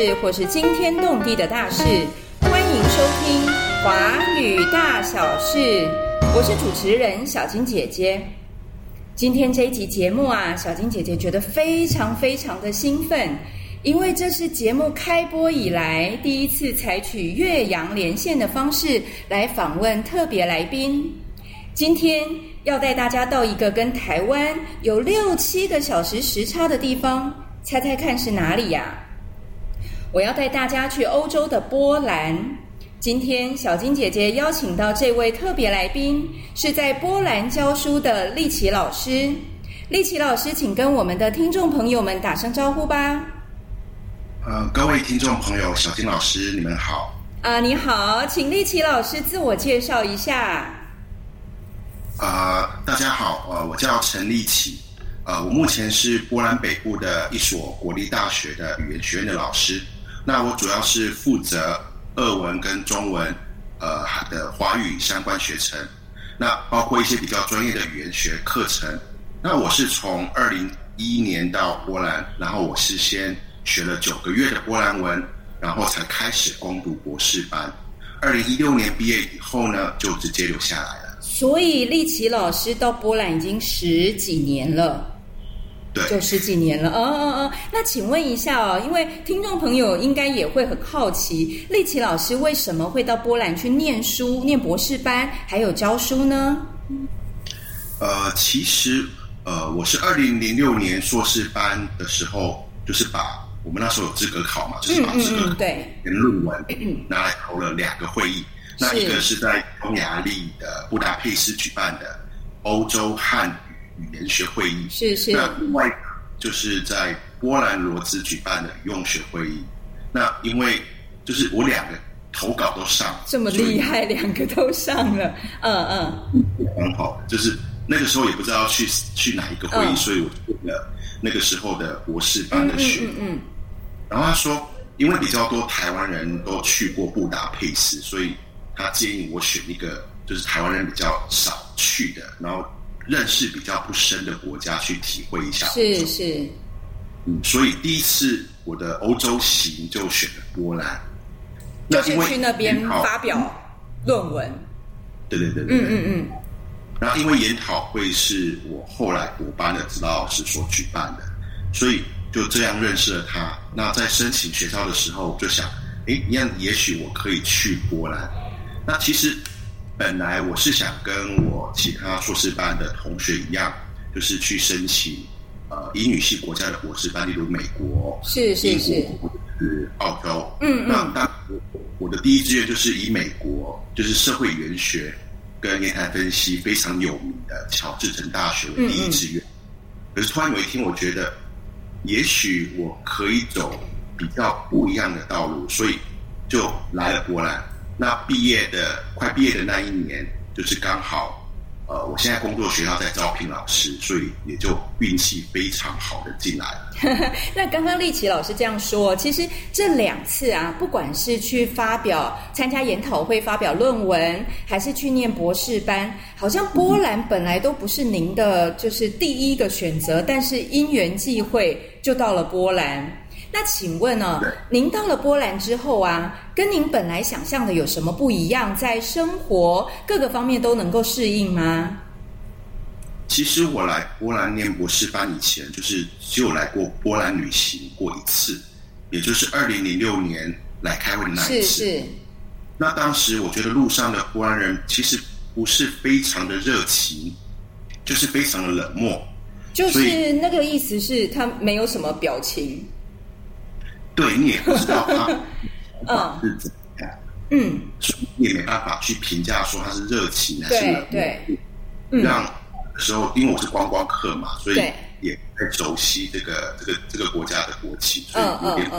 事或是惊天动地的大事，欢迎收听《华语大小事》。我是主持人小金姐姐。今天这一集节目啊，小金姐姐觉得非常非常的兴奋，因为这是节目开播以来第一次采取岳阳连线的方式来访问特别来宾。今天要带大家到一个跟台湾有六七个小时时差的地方，猜猜看是哪里呀？我要带大家去欧洲的波兰。今天小金姐姐邀请到这位特别来宾，是在波兰教书的丽琪老师。丽琪老师，请跟我们的听众朋友们打声招呼吧。呃，各位听众朋友，小金老师，你们好。啊，你好，请丽琪老师自我介绍一下。呃，大家好，呃，我叫陈立奇，呃，我目前是波兰北部的一所国立大学的语言学院的老师。那我主要是负责俄文跟中文，呃的华语相关学程，那包括一些比较专业的语言学课程。那我是从二零一一年到波兰，然后我是先学了九个月的波兰文，然后才开始攻读博士班。二零一六年毕业以后呢，就直接留下来了。所以丽琪老师到波兰已经十几年了，对，就十几年了。哦哦哦，那请问一下哦，因为听众朋友应该也会很好奇，丽琪老师为什么会到波兰去念书、念博士班，还有教书呢？呃，其实呃，我是二零零六年硕士班的时候，就是把我们那时候有资格考嘛，就是把资格对跟论文拿来投了两个会议。那一个是在匈牙利的布达佩斯举办的欧洲汉语语言学会议，是是。那另外就是在波兰罗兹举办的语用学会议。那因为就是我两个投稿都上，这么厉害，两个都上了，嗯嗯，很好。就是那个时候也不知道去去哪一个会议，所以我选了那个时候的博士班的学。嗯嗯。然后他说，因为比较多台湾人都去过布达佩斯，所以。他建议我选一个就是台湾人比较少去的，然后认识比较不深的国家去体会一下。是是，嗯，所以第一次我的欧洲行就选了波兰，就是去那边发表论文。对对对对，嗯嗯嗯。然后因为研讨会是我后来补班的指导老师所举办的，所以就这样认识了他。那在申请学校的时候，就想，哎，那也许我可以去波兰。那其实本来我是想跟我其他硕士班的同学一样，就是去申请呃英语系国家的博士班，例如美国、是是是，是澳洲。嗯嗯。那当我我的第一志愿就是以美国，就是社会语言学跟言谈分析非常有名的乔治城大学为第一志愿。可是突然有一天，我觉得也许我可以走比较不一样的道路，所以就来了波兰。那毕业的快毕业的那一年，就是刚好，呃，我现在工作学校在招聘老师，所以也就运气非常好的进来了。那刚刚丽琪老师这样说，其实这两次啊，不管是去发表、参加研讨会、发表论文，还是去念博士班，好像波兰本来都不是您的就是第一个选择，但是因缘际会就到了波兰。那请问呢？您到了波兰之后啊，跟您本来想象的有什么不一样？在生活各个方面都能够适应吗？其实我来波兰念博士班以前，就是只有来过波兰旅行过一次，也就是二零零六年来开会的那一次。是是。那当时我觉得路上的波兰人其实不是非常的热情，就是非常的冷漠。就是那个意思是他没有什么表情。对你也不知道他 嗯是怎样，嗯，所以你也没办法去评价说他是热情还是冷漠。对，让时候因为我是观光客嘛，所以也在熟悉这个这个这个国家的国旗，所以有点，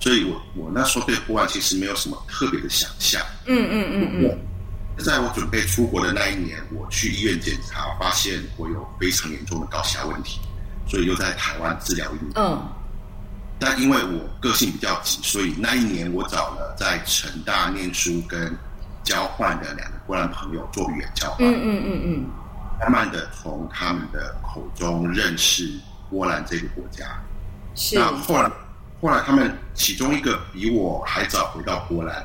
所以我我那时候对波兰其实没有什么特别的想象。嗯嗯嗯嗯。在我准备出国的那一年，我去医院检查，发现我有非常严重的高血压问题，所以又在台湾治疗一年。嗯。但因为我个性比较急，所以那一年我找了在成大念书跟交换的两个波兰朋友做语言交换。嗯嗯嗯嗯。慢慢的从他们的口中认识波兰这个国家。是。那后来后来他们其中一个比我还早回到波兰，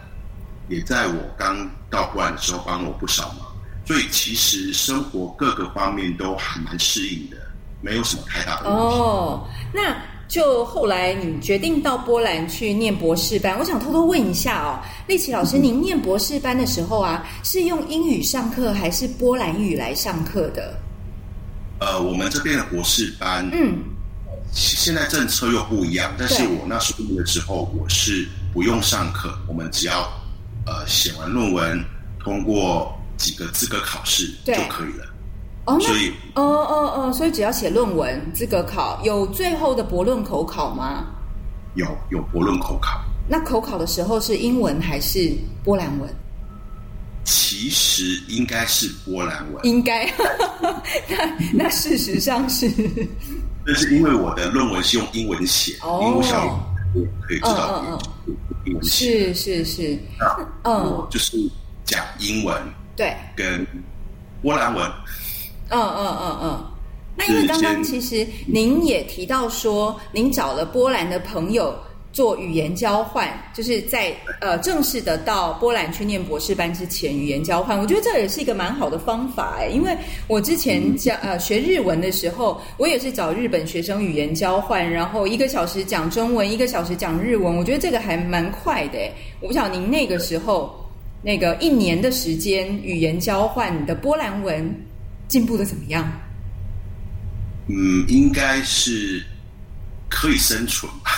也在我刚到波兰的时候帮我不少忙，所以其实生活各个方面都还蛮适应的，没有什么太大的问题。哦，那就后来你决定到波兰去念博士班，我想偷偷问一下哦，丽琪老师，您念博士班的时候啊，是用英语上课还是波兰语来上课的？呃，我们这边的博士班，嗯，现在政策又不一样，但是我那时候念的时候，我是不用上课，我们只要呃写完论文，通过几个资格考试就可以了。哦，所以哦哦哦，所以只要写论文资格考，有最后的博论口考吗？有有博论口考，那口考的时候是英文还是波兰文？其实应该是波兰文，应该，那那事实上是，那是因为我的论文是用英文写，哦。因为我想我可以知道嗯嗯英文写，是是是，那嗯。我就是讲英文对，跟波兰文，嗯嗯嗯嗯。那因为刚刚其实您也提到说，您找了波兰的朋友做语言交换，就是在呃正式的到波兰去念博士班之前语言交换，我觉得这也是一个蛮好的方法哎，因为我之前讲呃学日文的时候，我也是找日本学生语言交换，然后一个小时讲中文，一个小时讲日文，我觉得这个还蛮快的哎。我不晓得您那个时候那个一年的时间语言交换，你的波兰文进步的怎么样？嗯，应该是可以生存吧。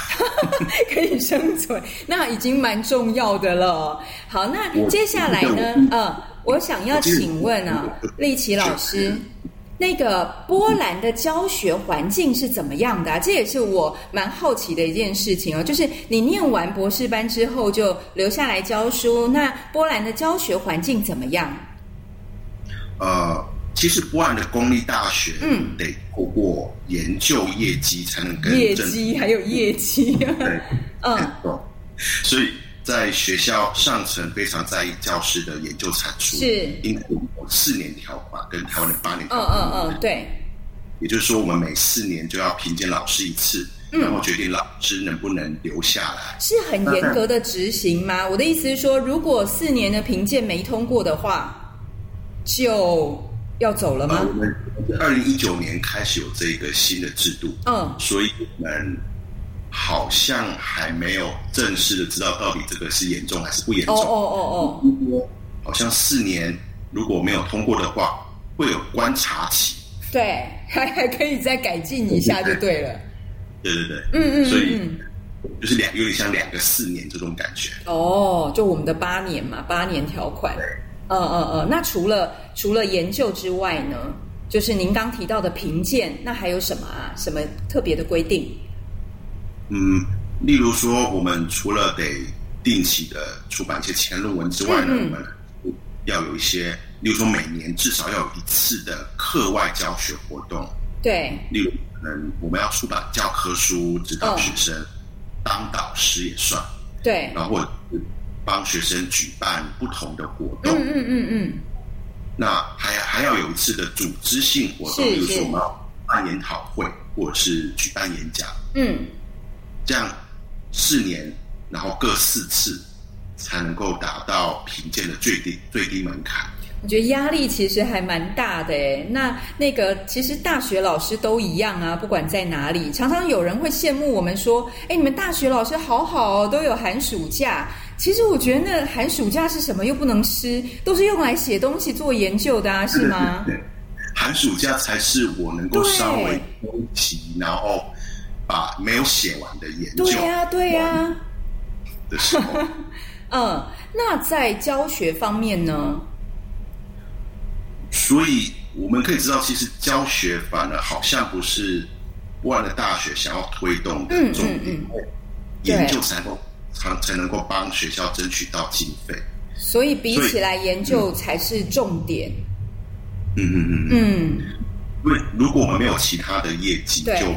可以生存，那已经蛮重要的了。好，那接下来呢？我呃，我想要请问啊，丽琪老师，那个波兰的教学环境是怎么样的、啊？这也是我蛮好奇的一件事情哦。就是你念完博士班之后就留下来教书，那波兰的教学环境怎么样？呃，其实波兰的公立大学，嗯，得透过研究业绩才能跟业绩还有业绩，对，嗯，懂。所以在学校上层非常在意教师的研究产出，是。因为我们有四年条款跟台湾的八年条嗯款，嗯嗯，对，也就是说我们每四年就要评鉴老师一次，嗯。然后决定老师能不能留下来。是很严格的执行吗？我的意思是说，如果四年的评鉴没通过的话，就要走了呃，吗我？们二零一九年开始有这个新的制度，嗯，所以我们好像还没有正式的知道到底这个是严重还是不严重。哦哦哦哦，好像四年如果没有通过的话，会有观察期。对，还还可以再改进一下就对了。对对对，嗯嗯所以嗯就是两有点像两个四年这种感觉。嗯，哦，就我们的八年嘛，八年条款。嗯嗯嗯，那除了除了研究之外呢，就是您刚提到的评鉴，那还有什么啊？什么特别的规定？嗯，例如说，我们除了得定期的出版一些前论文之外呢，我们要有一些，例如说每年至少要有一次的课外教学活动，对，例如可能我们要出版教科书，指导学生，当导师也算，对，然后帮学生举办不同的活动。嗯嗯嗯嗯，那还还要有一次的组织性活动，是比如说是我们要办研讨会或者是举办演讲，嗯，这样四年，然后各四次，才能够达到评鉴的最低最低门槛。我觉得压力其实还蛮大的诶。那那个其实大学老师都一样啊，不管在哪里，常常有人会羡慕我们说：“哎，你们大学老师好好哦，都有寒暑假。”其实我觉得那寒暑假是什么又不能吃，都是用来写东西做研究的啊，是吗？对，寒暑假才是我能够稍微休息，然后把没有写完的研究对呀、对呀、的时候。嗯。那在教学方面呢？所以我们可以知道，其实教学反而好像不是波兰的大学想要推动的嗯重点，嗯嗯研究才能够才才能够帮学校争取到经费。所以比起来，研究才是重点。嗯嗯嗯嗯，嗯，因为如果我们没有其他的业绩，就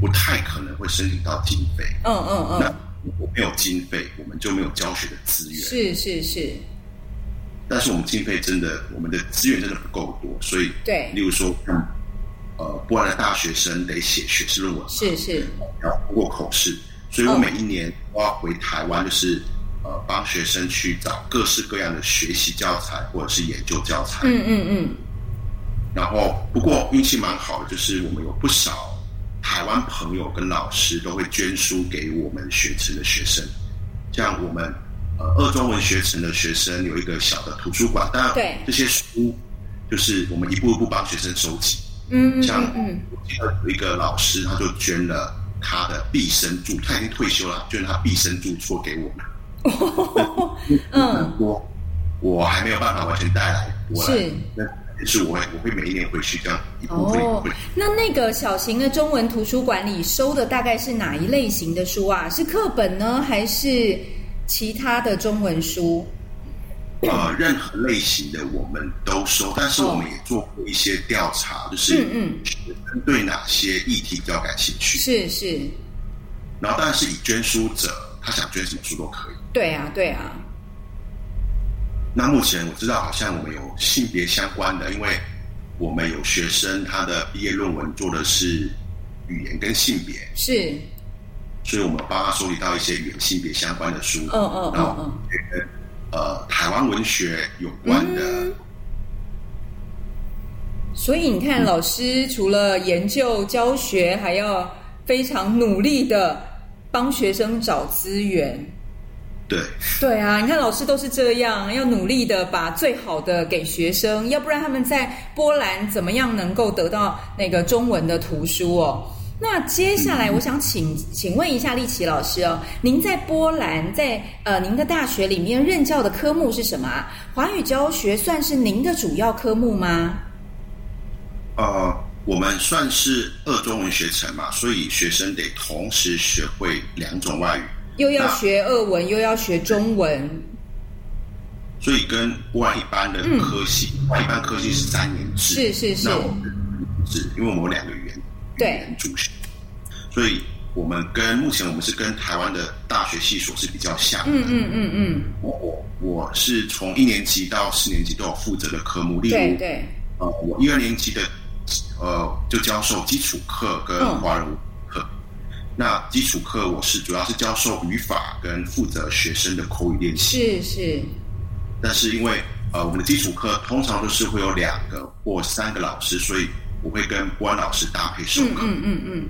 不太可能会申请到经费。嗯嗯那嗯，如果没有经费，我们就没有教学的资源。是是是，但是我们经费真的，我们的资源真的不够多，所以对例如说，嗯，呃，波兰的大学生得写学士论文，是是，要通过口试，所以我每一年都要回台湾，就是呃帮学生去找各式各样的学习教材或者是研究教材。嗯嗯嗯。然后不过运气蛮好的，就是我们有不少台湾朋友跟老师都会捐书给我们学程的学生，像我们呃二中文学城的学生有一个小的图书馆，当然这些书就是我们一步一步帮学生收集。嗯，像我记得有一个老师，他就捐了他的毕生著，他已经退休了，就是他毕生著作给我们。嗯，我我还没有办法完全带来，是，那是我我会每一年回去这样一部分。哦，那那个小型的中文图书馆里收的大概是哪一类型的书啊？是课本呢，还是其他的中文书？呃，任何类型的我们都收，但是我们也做过一些调查，就是嗯嗯，对哪些议题比较感兴趣？是是。然后当然是以捐书者，他想捐什么书都可以。对啊，对啊。那目前我知道，好像我们有性别相关的，因为我们有学生他的毕业论文做的是语言跟性别，是。所以我们帮他收集到一些语言性别相关的书。嗯嗯嗯嗯。呃，台湾文学有关的，所以你看，老师除了研究教学，还要非常努力的帮学生找资源。对，对啊，你看老师都是这样，要努力的把最好的给学生，要不然他们在波兰怎么样能够得到那个中文的图书哦？那接下来，我想请请问一下丽奇老师哦，您在波兰，在呃您的大学里面任教的科目是什么？华语教学算是您的主要科目吗？呃，我们算是二中文学程嘛，所以学生得同时学会两种外语，又要学俄文，又要学中文，所以跟波兰一般的科系，一般科系是三年制，是是是，那我们是因为我们有两个语言。对，所以我们跟目前我们是跟台湾的大学系所是比较像。嗯嗯嗯嗯。我我我是从一年级到四年级都有负责的科目，例如，对对。呃，我一二年级的呃就教授基础课跟华人课。那基础课我是主要是教授语法跟负责学生的口语练习。是是。但是因为呃我们的基础课通常都是会有两个或三个老师，所以。我会跟关老师搭配授课。嗯嗯嗯。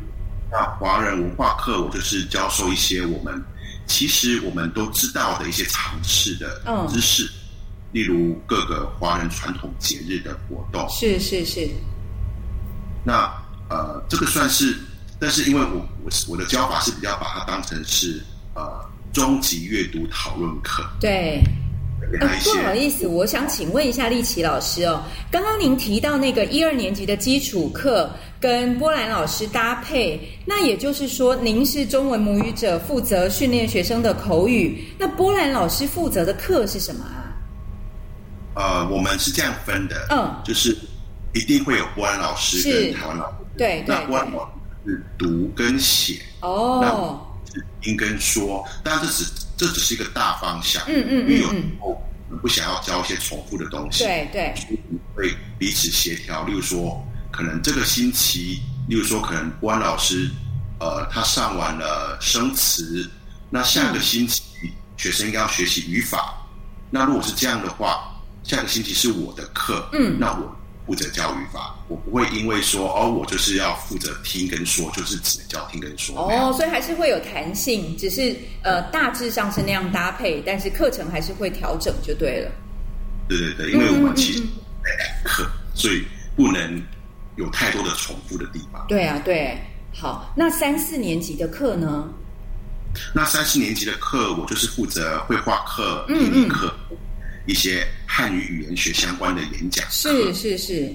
那华人文化课，我就是教授一些我们其实我们都知道的一些常识的知识，例如各个华人传统节日的活动。是是是。那呃，这个算是，但是因为我我我的教法是比较把它当成是呃中级阅读讨论课。对。呃，不好意思，我想请问一下立奇老师哦，刚刚您提到那个一二年级的基础课跟波兰老师搭配，那也就是说您是中文母语者，负责训练学生的口语，那波兰老师负责的课是什么啊？呃，我们是这样分的，嗯，就是一定会有波兰老师跟台湾老师，对对，那波兰老师是读跟写，哦，是听跟说，但是只。这只是一个大方向，嗯嗯嗯，因为有时候不想要教一些重复的东西，对对，会彼此协调。例如说，可能这个星期，例如说，可能关老师，呃，他上完了生词，那下个星期学生应该要学习语法。那如果是这样的话，下个星期是我的课，嗯，那我。负责教育法，我不会因为说哦，我就是要负责听跟说，就是只能教听跟说。哦，所以还是会有弹性，只是呃大致上是那样搭配，但是课程还是会调整就对了。对对对，因为我们其实在课，所以不能有太多的重复的地方。对啊，对，好，那三四年级的课呢？那三四年级的课，我就是负责绘画课、英语课。一些汉语语言学相关的演讲是是是。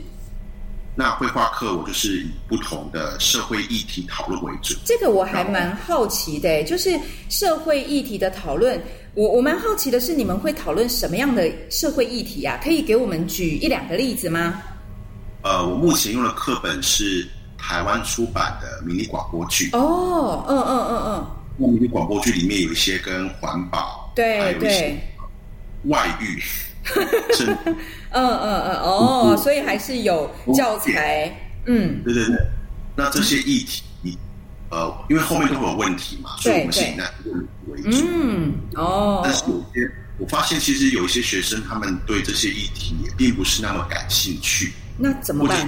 那绘画课我就是以不同的社会议题讨论为主。这个我还蛮好奇的，就是社会议题的讨论，我我蛮好奇的是，你们会讨论什么样的社会议题啊？可以给我们举一两个例子吗？呃，我目前用的课本是台湾出版的迷你广播剧。哦，嗯嗯嗯嗯。那迷你广播剧里面有一些跟环保，对对。外遇，是嗯嗯嗯哦，所以还是有教材，嗯，对对对。那这些议题，呃，因为后面都会有问题嘛，所以我们是以那问为主。嗯，哦。但是有些我发现，其实有一些学生他们对这些议题也并不是那么感兴趣。那怎么办？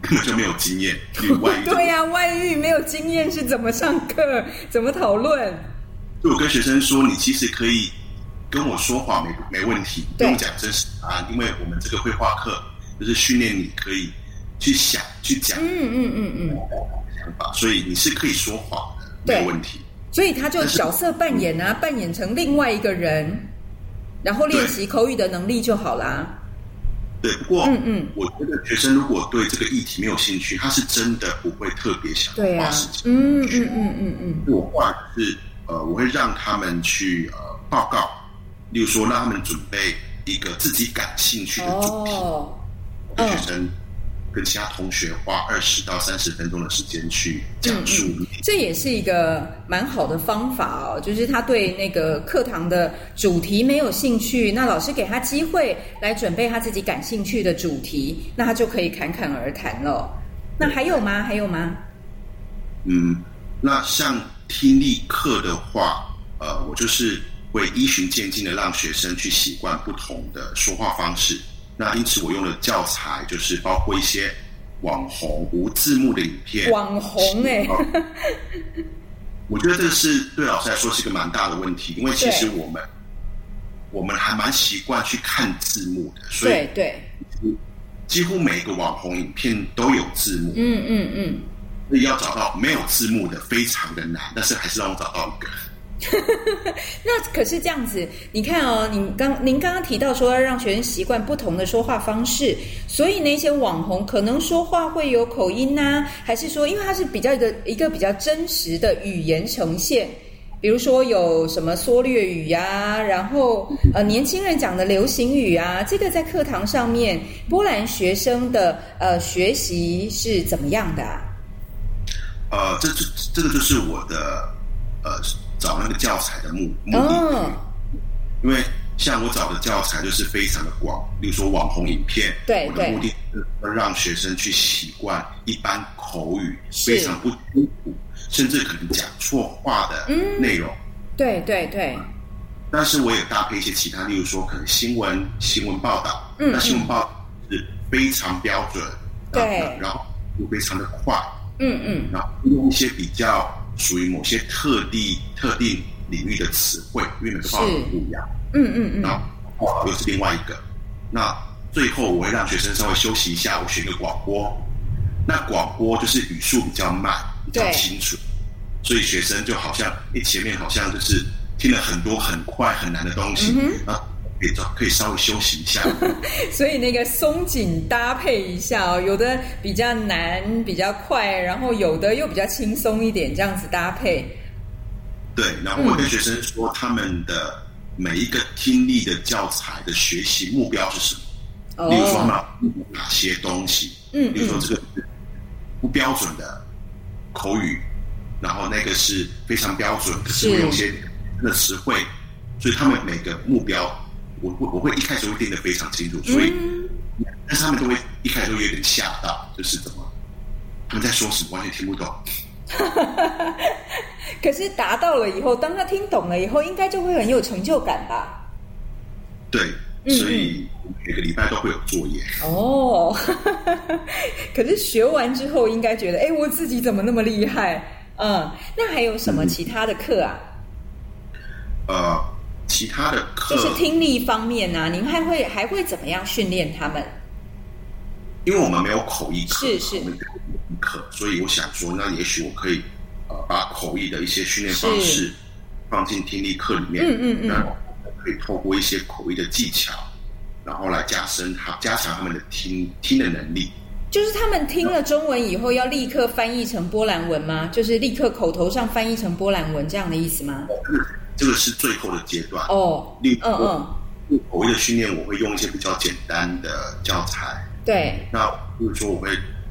根本就没有经验，外遇。对呀，外遇没有经验是怎么上课？怎么讨论？就我跟学生说，你其实可以跟我说谎，没没问题，不用讲真实答案，因为我们这个绘画课就是训练你可以去想、去讲。嗯嗯嗯嗯。想法，所以你是可以说谎的，没有问题。所以他就角色扮演啊，扮演成另外一个人，然后练习口语的能力就好啦。对，不过，嗯嗯，我觉得学生如果对这个议题没有兴趣，他是真的不会特别想花时间。嗯嗯嗯嗯嗯。我画是呃，我会让他们去呃报告，例如说让他们准备一个自己感兴趣的主题，学生。跟其他同学花二十到三十分钟的时间去讲述，这也是一个蛮好的方法哦。就是他对那个课堂的主题没有兴趣，那老师给他机会来准备他自己感兴趣的主题，那他就可以侃侃而谈了。那还有吗？还有吗？嗯，那像听力课的话，呃，我就是会依循渐进的让学生去习惯不同的说话方式。那因此，我用的教材就是包括一些网红无字幕的影片。网红哎，我觉得这个是对老师来说是一个蛮大的问题，因为其实我们我们还蛮习惯去看字幕的，所以对，几乎每一个网红影片都有字幕。嗯嗯嗯，所以要找到没有字幕的非常的难，但是还是让我找到一个。那可是这样子，你看哦，你刚您刚刚提到说要让学生习惯不同的说话方式，所以那些网红可能说话会有口音呐，还是说因为它是比较一个一个比较真实的语言呈现，比如说有什么缩略语呀，然后呃年轻人讲的流行语啊，这个在课堂上面波兰学生的呃学习是怎么样的？呃，这这这个就是我的呃。找那个教材的目目的，因为像我找的教材就是非常的广，例如说网红影片，对我的目的是让学生去习惯一般口语非常不清楚，甚至可能讲错话的内容。对对对。但是我也搭配一些其他，例如说可能新闻新闻报道，那新闻报道是非常标准，对，然后又非常的快，嗯嗯，然后用一些比较。属于某些特地、特定领域的词汇，因为每个报道不一样。嗯嗯嗯。然后报道又是另外一个。那最后我会让学生稍微休息一下，我选个广播。那广播就是语速比较慢，比较清楚，所以学生就好像一前面好像就是听了很多很快很难的东西啊。可以可以稍微休息一下，所以那个松紧搭配一下哦，有的比较难，比较快，然后有的又比较轻松一点，这样子搭配。对，然后我跟学生说，他们的每一个听力的教材的学习目标是什么？例如说哪哪些东西？嗯，比如说这个不标准的口语，然后那个是非常标准，可是会有些的词汇，所以他们每个目标。我会我会一开始会定的非常清楚，所以，但是他们都会一开始会有点吓到，就是怎么他们在说什么完全听不懂。可是达到了以后，当他听懂了以后，应该就会很有成就感吧？对，所以每个礼拜都会有作业。哦，可是学完之后，应该觉得，哎，我自己怎么那么厉害？嗯，那还有什么其他的课啊？呃。其他的课就是听力方面呢，您还会还会怎么样训练他们？因为我们没有口译课，是是课，所以我想说，那也许我可以呃把口译的一些训练方式放进听力课里面，嗯嗯嗯，可以透过一些口译的技巧，然后来加深他加强他们的听听的能力。就是他们听了中文以后，要立刻翻译成波兰文吗？就是立刻口头上翻译成波兰文这样的意思吗？这个是最后的阶段哦。嗯嗯，口译的训练我会用一些比较简单的教材。对。那比如说，我会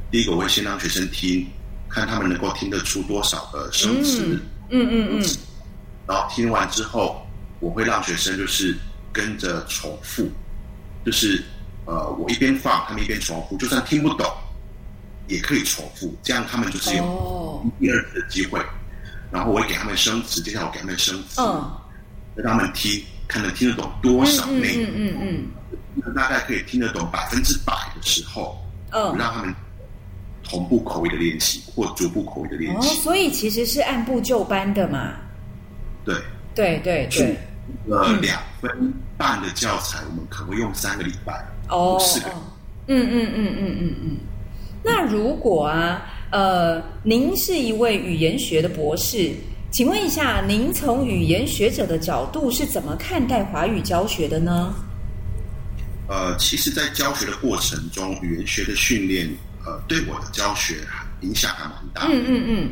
第一个我会先让学生听，看他们能够听得出多少的生词。嗯嗯嗯。然后听完之后，我会让学生就是跟着重复，就是呃，我一边放，他们一边重复，就算听不懂，也可以重复，这样他们就是有哦，第二次的机会。然后我会给他们生词，接下来我给他们生词，嗯，让他们听，看能听得懂多少嗯内容。嗯嗯嗯大概可以听得懂百分之百的时候，嗯嗯，让他们同步口语的练习或逐步口语的练哦，习。所以其实是按部就班的嘛。对，对对是对，呃，嗯两分半的教材，我们可能会用三个礼拜。哦，四个哦嗯嗯嗯嗯嗯嗯。那如果啊，呃，您是一位语言学的博士，请问一下，您从语言学者的角度是怎么看待华语教学的呢？呃，其实，在教学的过程中，语言学的训练，呃，对我的教学影响还蛮大的。嗯嗯嗯，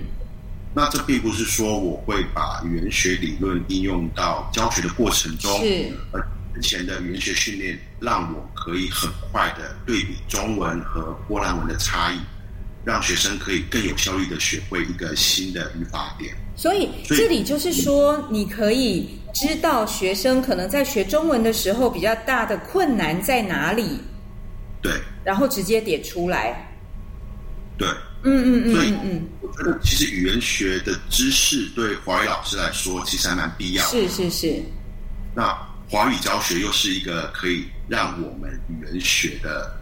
那这并不是说我会把语言学理论应用到教学的过程中，是，呃，之前的语言学训练让我可以很快的对比中文和波兰文的差异，让学生可以更有效率的学会一个新的语法点。所以这里就是说，你可以知道学生可能在学中文的时候比较大的困难在哪里，对然后直接点出来。对，嗯嗯嗯所以嗯嗯，我觉得其实语言学的知识对华语老师来说其实还蛮必要的。是是是，那华语教学又是一个可以让我们语言学的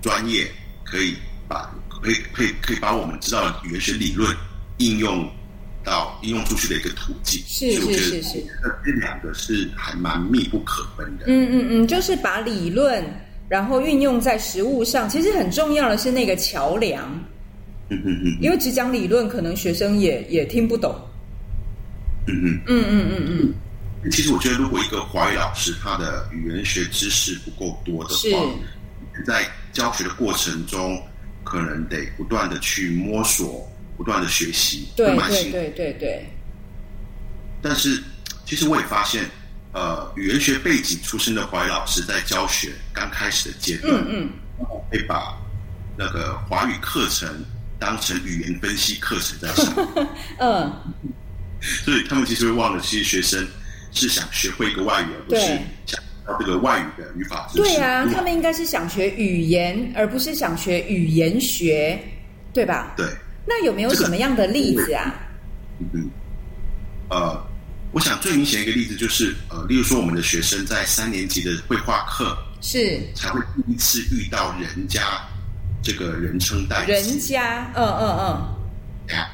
专业，可以把可以可以可以把我们知道的语言学理论应用到应用出去的一个途径。是是是是这这两个是还蛮密不可分的。嗯嗯嗯，就是把理论然后运用在实物上，其实很重要的是那个桥梁，嗯嗯嗯因为只讲理论，可能学生也也听不懂。嗯嗯。嗯嗯嗯嗯，其实我觉得，如果一个华语老师他的语言学知识不够多的话，在教学的过程中，可能得不断的去摸索，不断的学习，对会蛮辛苦。对对对对，但是，其实我也发现，呃，语言学背景出身的华语老师在教学刚开始的阶段，嗯嗯，会把那个华语课程当成语言分析课程在上，嗯，所以他们其实会忘了，其实学生是想学会一个外语，而不是想要这个外语的语法知识。对啊，他们应该是想学语言，而不是想学语言学，对吧？对，那有没有什么样的例子啊？嗯嗯，呃，我想最明显一个例子就是，呃，例如说我们的学生在三年级的绘画课是才会第一次遇到人家这个人称代词，人家，嗯嗯嗯，呀，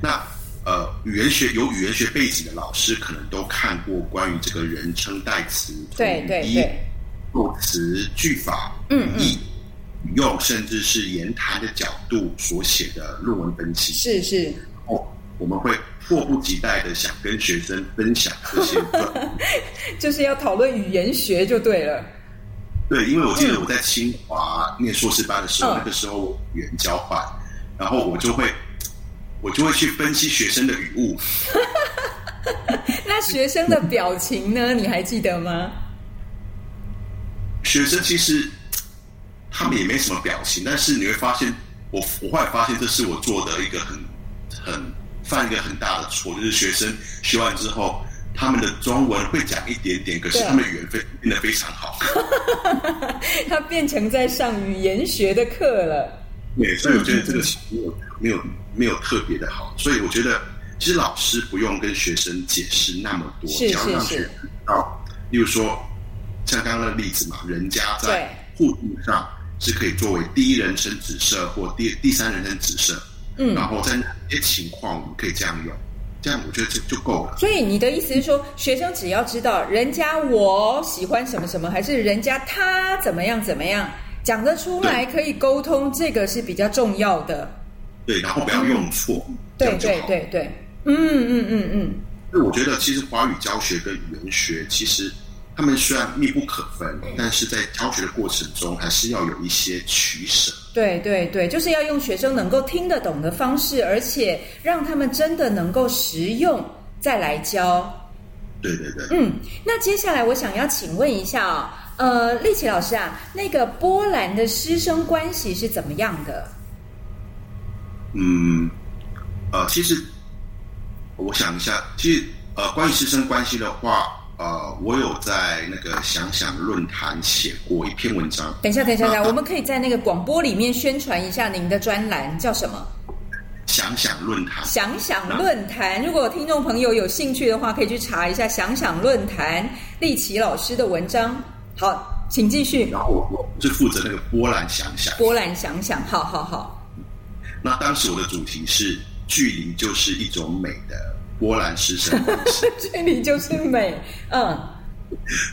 那呃，语言学有语言学背景的老师可能都看过关于这个人称代词、对对语义对，构词、句法、语义、语用，甚至是言谈的角度所写的论文分析。是是，哦，我们会迫不及待的想跟学生分享这些专 就是要讨论语言学就对了。对，因为我记得我在清华念硕士班的时候，嗯。那个时候我语言交换，然后我就会我就会去分析学生的语误。那学生的表情呢？你还记得吗？学生其实他们也没什么表情，但是你会发现，我我后来发现这是我做的一个很很犯一个很大的错，就是学生学完之后，他们的中文会讲一点点，可是他们语言非变得非常好。他变成在上语言学的课了。对，所以我觉得这个没有没有没有特别的好，所以我觉得其实老师不用跟学生解释那么多，是只要让是。是学生知道，例如说像刚刚的例子嘛，人家在互动上是可以作为第一人称指涉或第第三人称指涉，嗯然后在哪些情况我们可以这样用，这样我觉得这就够了。所以你的意思是说，学生只要知道人家我喜欢什么什么，还是人家他怎么样怎么样，讲得出来可以沟通，这个是比较重要的。对，然后不要用错，对对。对对，嗯嗯嗯嗯，所以我觉得其实华语教学跟语言学其实。他们虽然密不可分，但是在教学的过程中，还是要有一些取舍。对对对，就是要用学生能够听得懂的方式，而且让他们真的能够实用，再来教。对对对，嗯，那接下来我想要请问一下哦，呃，丽琪老师啊，那个波兰的师生关系是怎么样的？嗯，呃，其实我想一下，其实呃，关于师生关系的话，呃，我有在那个想想论坛写过一篇文章。等一下，等一下，等一下，啊我们可以在那个广播里面宣传一下您的专栏，叫什么？想想论坛，想想论坛。如果听众朋友有兴趣的话，可以去查一下想想论坛立奇老师的文章。好，请继续。然后我我是负责那个波兰想想。波兰想想，好好好，那当时我的主题是距离就是一种美的波兰师生关系。这里就是美，嗯，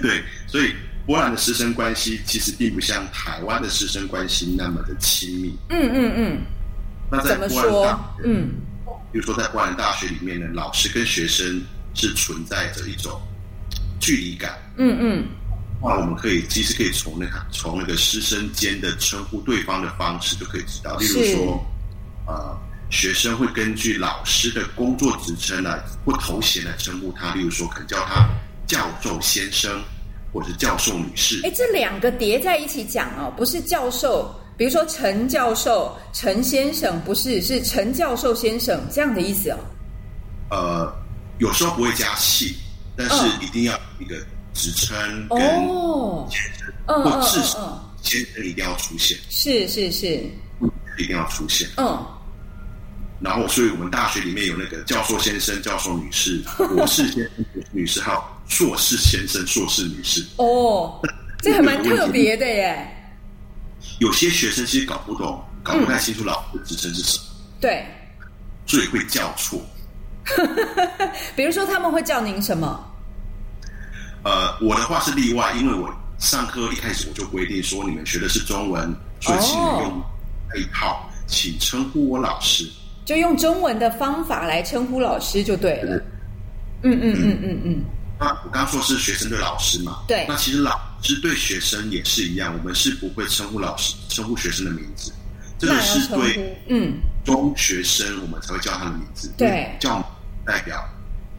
对，所以波兰的师生关系其实并不像台湾的师生关系那么的亲密。嗯嗯嗯，那在怎么波兰大说？学，嗯，比如说在波兰大学里面呢，老师跟学生是存在着一种距离感。嗯嗯，那我们可以其实可以从那个从那个师生间的称呼对方的方式就可以知道，例如说，呃，学生会根据老师的工作职称来或头衔来称呼他，例如说可能叫他教授先生，或者是教授女士。哎，这两个叠在一起讲哦，不是教授，比如说陈教授、陈先生，不是，是陈教授先生这样的意思哦。呃，有时候不会加气，但是嗯一定要一个职称跟哦，先生，嗯嗯或至少嗯嗯，先生一定要出现，是是是，一定要出现。嗯，然后，所以我们大学里面有那个教授先生、教授女士、博士先生、博士女士，还有硕士先生、硕士女士。哦，这还蛮特别的耶。有些学生其实搞不懂、搞不太清楚老师的职称是什么，对，所以会叫错。比如说他们会叫您什么？呃，我的话是例外，因为我上课一开始我就规定说，你们学的是中文，所以请你们用那一套，请称呼我老师。就用中文的方法来称呼老师就对了。嗯嗯嗯嗯嗯，那我刚刚说是学生对老师嘛？对那其实老师对学生也是一样，我们是不会称呼老师、称呼学生的名字，这个是对。嗯，中学生我们才会叫他的名字。对叫代表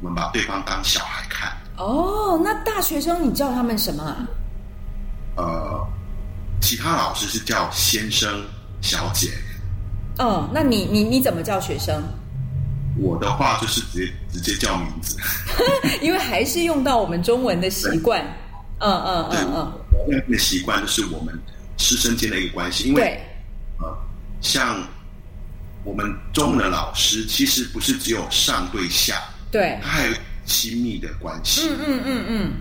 我们把对方当小孩看。哦，那大学生你叫他们什么啊？呃，其他老师是叫先生、小姐，哦，那你你你怎么叫学生？我的话就是直接直接叫名字。因为还是用到我们中文的习惯。嗯嗯对，嗯嗯，那个习惯就是我们师生间的一个关系，因为，呃，像我们中文的老师，其实不是只有上对下，对，他还有亲密的关系。嗯嗯嗯嗯，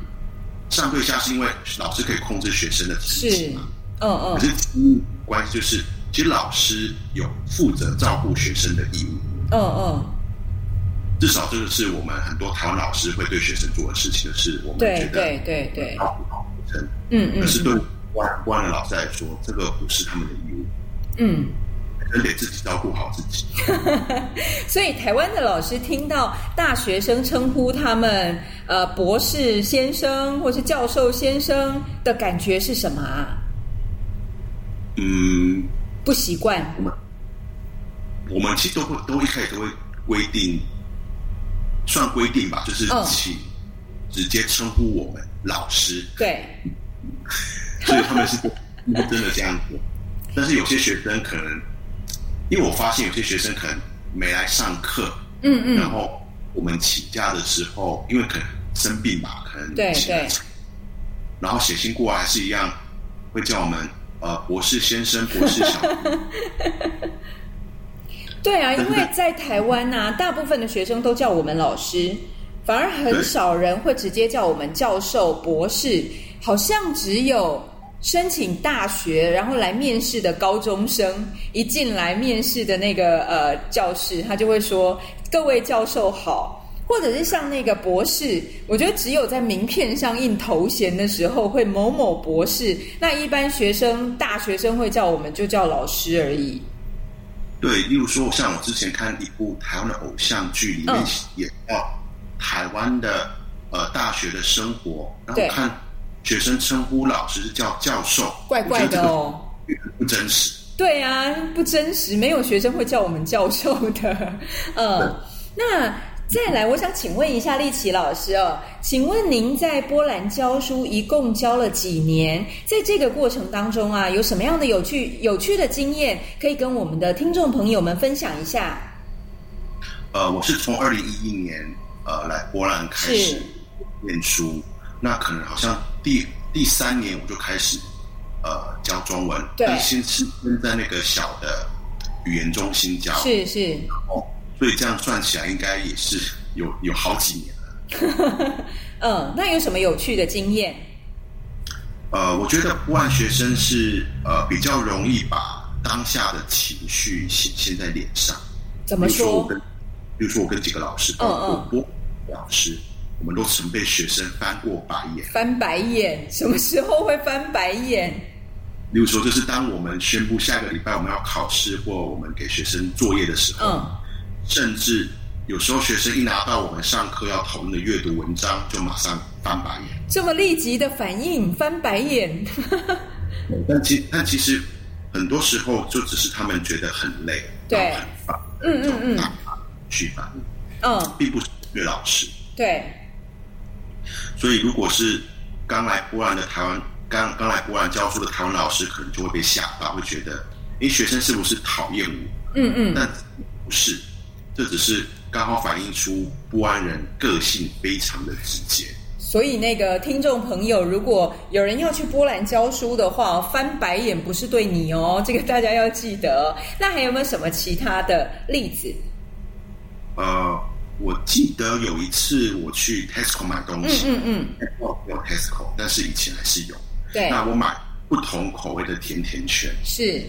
上对下是因为老师可以控制学生的成绩是嘛，，嗯嗯。可是亲密关系就是，其实老师有负责照顾学生的义务，嗯嗯，至少这个是我们很多台湾老师会对学生做的事情，就是我们觉得对对对。对，照顾好学生。嗯嗯可是对关关的老师来说，这个不是他们的义务，嗯。人得自己照顾好自己。所以台湾的老师听到大学生称呼他们呃博士先生或是教授先生的感觉是什么啊？嗯，不习惯。我们我们其实都会都一开始都会规定，算规定吧，就是嗯请直接称呼我们老师，对，所以他们是真的这样子。但是有些学生可能，因为我发现有些学生可能没来上课，嗯嗯，然后我们请假的时候，因为可能生病吧，可能对对。然后写信过来还是一样，会叫我们呃博士先生、博士小姐。对啊，因为在台湾呐、大部分的学生都叫我们老师，反而很少人会直接叫我们教授、博士，好像只有申请大学然后来面试的高中生，一进来面试的那个呃教室，他就会说：“各位教授好。”或者是像那个博士，我觉得只有在名片上印头衔的时候会某某博士，那一般学生、大学生会叫我们就叫老师而已。对，例如说，像我之前看一部台湾的偶像剧，里面嗯也叫台湾的呃大学的生活，然后对看学生称呼老师叫教授，怪怪的哦。不真实。对啊，不真实，没有学生会叫我们教授的。嗯，那再来，我想请问一下立奇老师哦，请问您在波兰教书一共教了几年？在这个过程当中啊，有什么样的有趣有趣的经验可以跟我们的听众朋友们分享一下？呃，我是从二零一一年呃来波兰开始念书，那可能好像第第三年我就开始呃教中文，对但先是先在那个小的语言中心教，是是，哦，所以这样算起来应该也是有有好几年了。嗯，那有什么有趣的经验？呃，我觉得波兰学生是呃比较容易把当下的情绪显现在脸上。怎么说？比如说我跟，比如说我跟几个老师，嗯包括嗯老师，我们都曾被学生翻过白眼。翻白眼，什么时候会翻白眼？例如说，就是当我们宣布下个礼拜我们要考试或我们给学生作业的时候，嗯，甚至有时候学生一拿到我们上课要讨论的阅读文章，就马上翻白眼。这么立即的反应，翻白眼。但其但其实很多时候就只是他们觉得很累，对很烦，嗯嗯嗯去烦，嗯，并不是对老师。对，所以如果是刚来波兰的台湾，刚刚来波兰教书的台湾老师，可能就会被吓到，会觉得，诶，学生是不是讨厌我？嗯嗯，但不是，这只是刚好反映出波兰人个性非常的直接。所以那个听众朋友，如果有人要去波兰教书的话，翻白眼不是对你哦，这个大家要记得。那还有没有什么其他的例子？呃，我记得有一次我去 Tesco 买东嗯西，嗯嗯，哦，没有 Tesco，但是以前还是有。对，那我买不同口味的甜甜圈，是，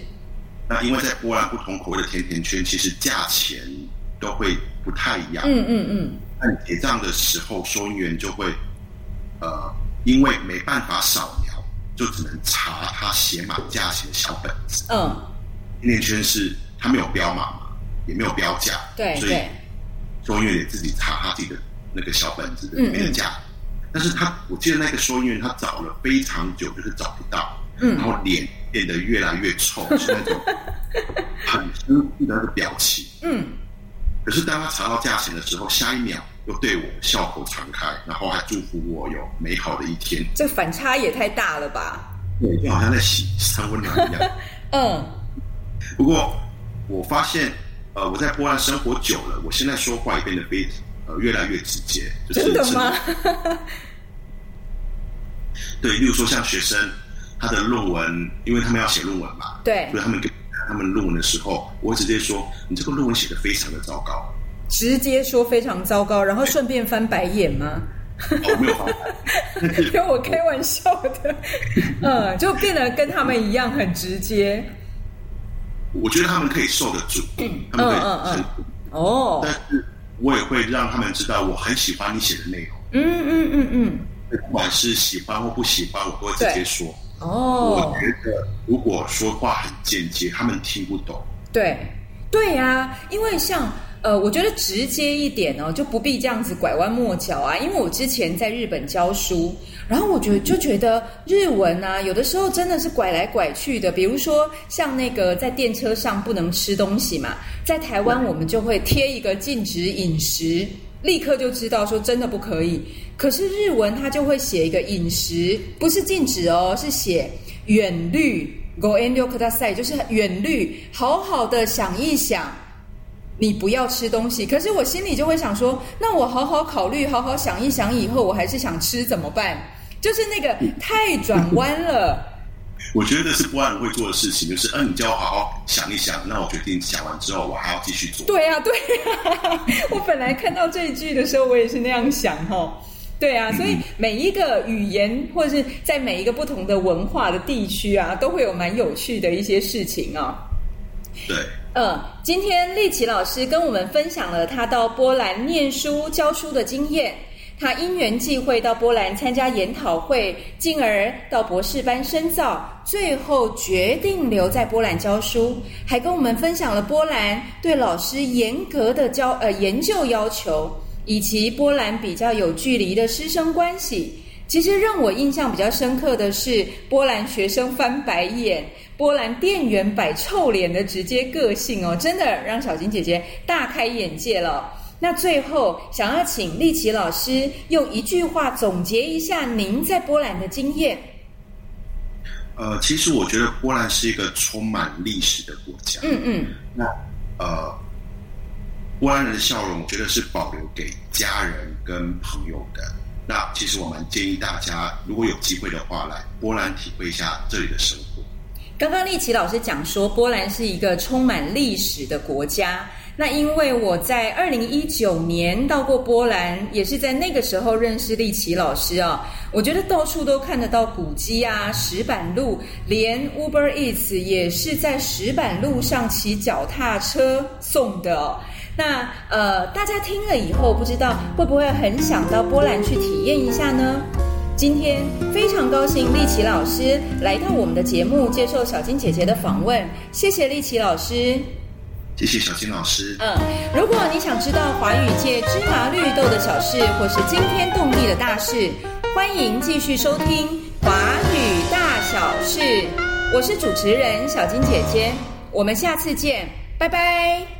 那因为在波兰不同口味的甜甜圈其实价钱都会不太一样。嗯嗯嗯，那你结账的时候，收银员就会，呃，因为没办法扫描，就只能查他写满价钱的小本子。嗯，甜甜圈是它没有标码嘛，也没有标价，对所以收银员得自己查他自己的那个小本子的里面的价。但是他，我记得那个收银员他找了非常久，就是找不到，嗯然后脸变得越来越臭，是那种很生气的那个表情。嗯，可是当他查到价钱的时候，下一秒又对我笑口常开，然后还祝福我有美好的一天。这反差也太大了吧？对，就好像在洗三温暖一样。嗯，不过我发现，呃，我在波兰生活久了，我现在说话也变得非呃越来越直接，就是真的吗？对，例如说像学生他的论文，因为他们要写论文嘛，对所以他们给他们论文的时候，我会直接说你这个论文写的非常的糟糕。直接说非常糟糕，然后顺便翻白眼吗？哦，没有方法，但是跟我开玩笑的，嗯，就变得跟他们一样很直接。我觉得他们可以受得住，他们可以受，哦，但是我也会让他们知道我很喜欢你写的内容，嗯嗯嗯嗯，不管是喜欢或不喜欢，我都会直接说。哦。我，觉得如果说话很间接，他们听不懂。对。对呀、因为像呃，我觉得直接一点哦，就不必这样子拐弯抹角啊。因为我之前在日本教书，然后我觉得就觉得日文啊，有的时候真的是拐来拐去的。比如说像那个在电车上不能吃东西嘛，在台湾我们就会贴一个禁止饮食。立刻就知道说真的不可以，可是日文它就会写一个饮食，不是禁止哦，是写远虑 go and look at say，就是远虑，好好的想一想，你不要吃东西。可是我心里就会想说，那我好好考虑，好好想一想，以后我还是想吃怎么办？就是那个太转弯了。我觉得是波兰人会做的事情，就是，嗯、你叫我好好想一想，那我决定想完之后，我还要继续做。对呀、对呀、我本来看到这一句的时候，我也是那样想哈。对啊，所以每一个语言或者是在每一个不同的文化的地区啊，都会有蛮有趣的一些事情啊。对，嗯，今天丽琪老师跟我们分享了他到波兰念书教书的经验。他因缘际会到波兰参加研讨会，进而到博士班深造，最后决定留在波兰教书，还跟我们分享了波兰对老师严格的教呃研究要求，以及波兰比较有距离的师生关系。其实让我印象比较深刻的是，波兰学生翻白眼，波兰店员摆臭脸的直接个性哦，真的让小金姐姐大开眼界了。那最后想要请丽琪老师用一句话总结一下您在波兰的经验。呃，其实我觉得波兰是一个充满历史的国家。嗯嗯，那呃，波兰人的笑容，我觉得是保留给家人跟朋友的。那其实我们建议大家，如果有机会的话，来波兰体会一下这里的生活。刚刚丽奇老师讲说，波兰是一个充满历史的国家。那因为我在二零一九年到过波兰，也是在那个时候认识丽奇老师啊。我觉得到处都看得到古迹啊，石板路，连 Uber Eats 也是在石板路上骑脚踏车送的。那呃，大家听了以后，不知道会不会很想到波兰去体验一下呢？今天非常高兴，丽奇老师来到我们的节目，接受小金姐姐的访问。谢谢丽奇老师。谢谢小金老师。嗯，如果你想知道华语界芝麻绿豆的小事，或是惊天动地的大事，欢迎继续收听《华语大小事》。我是主持人小金姐姐，我们下次见，拜拜。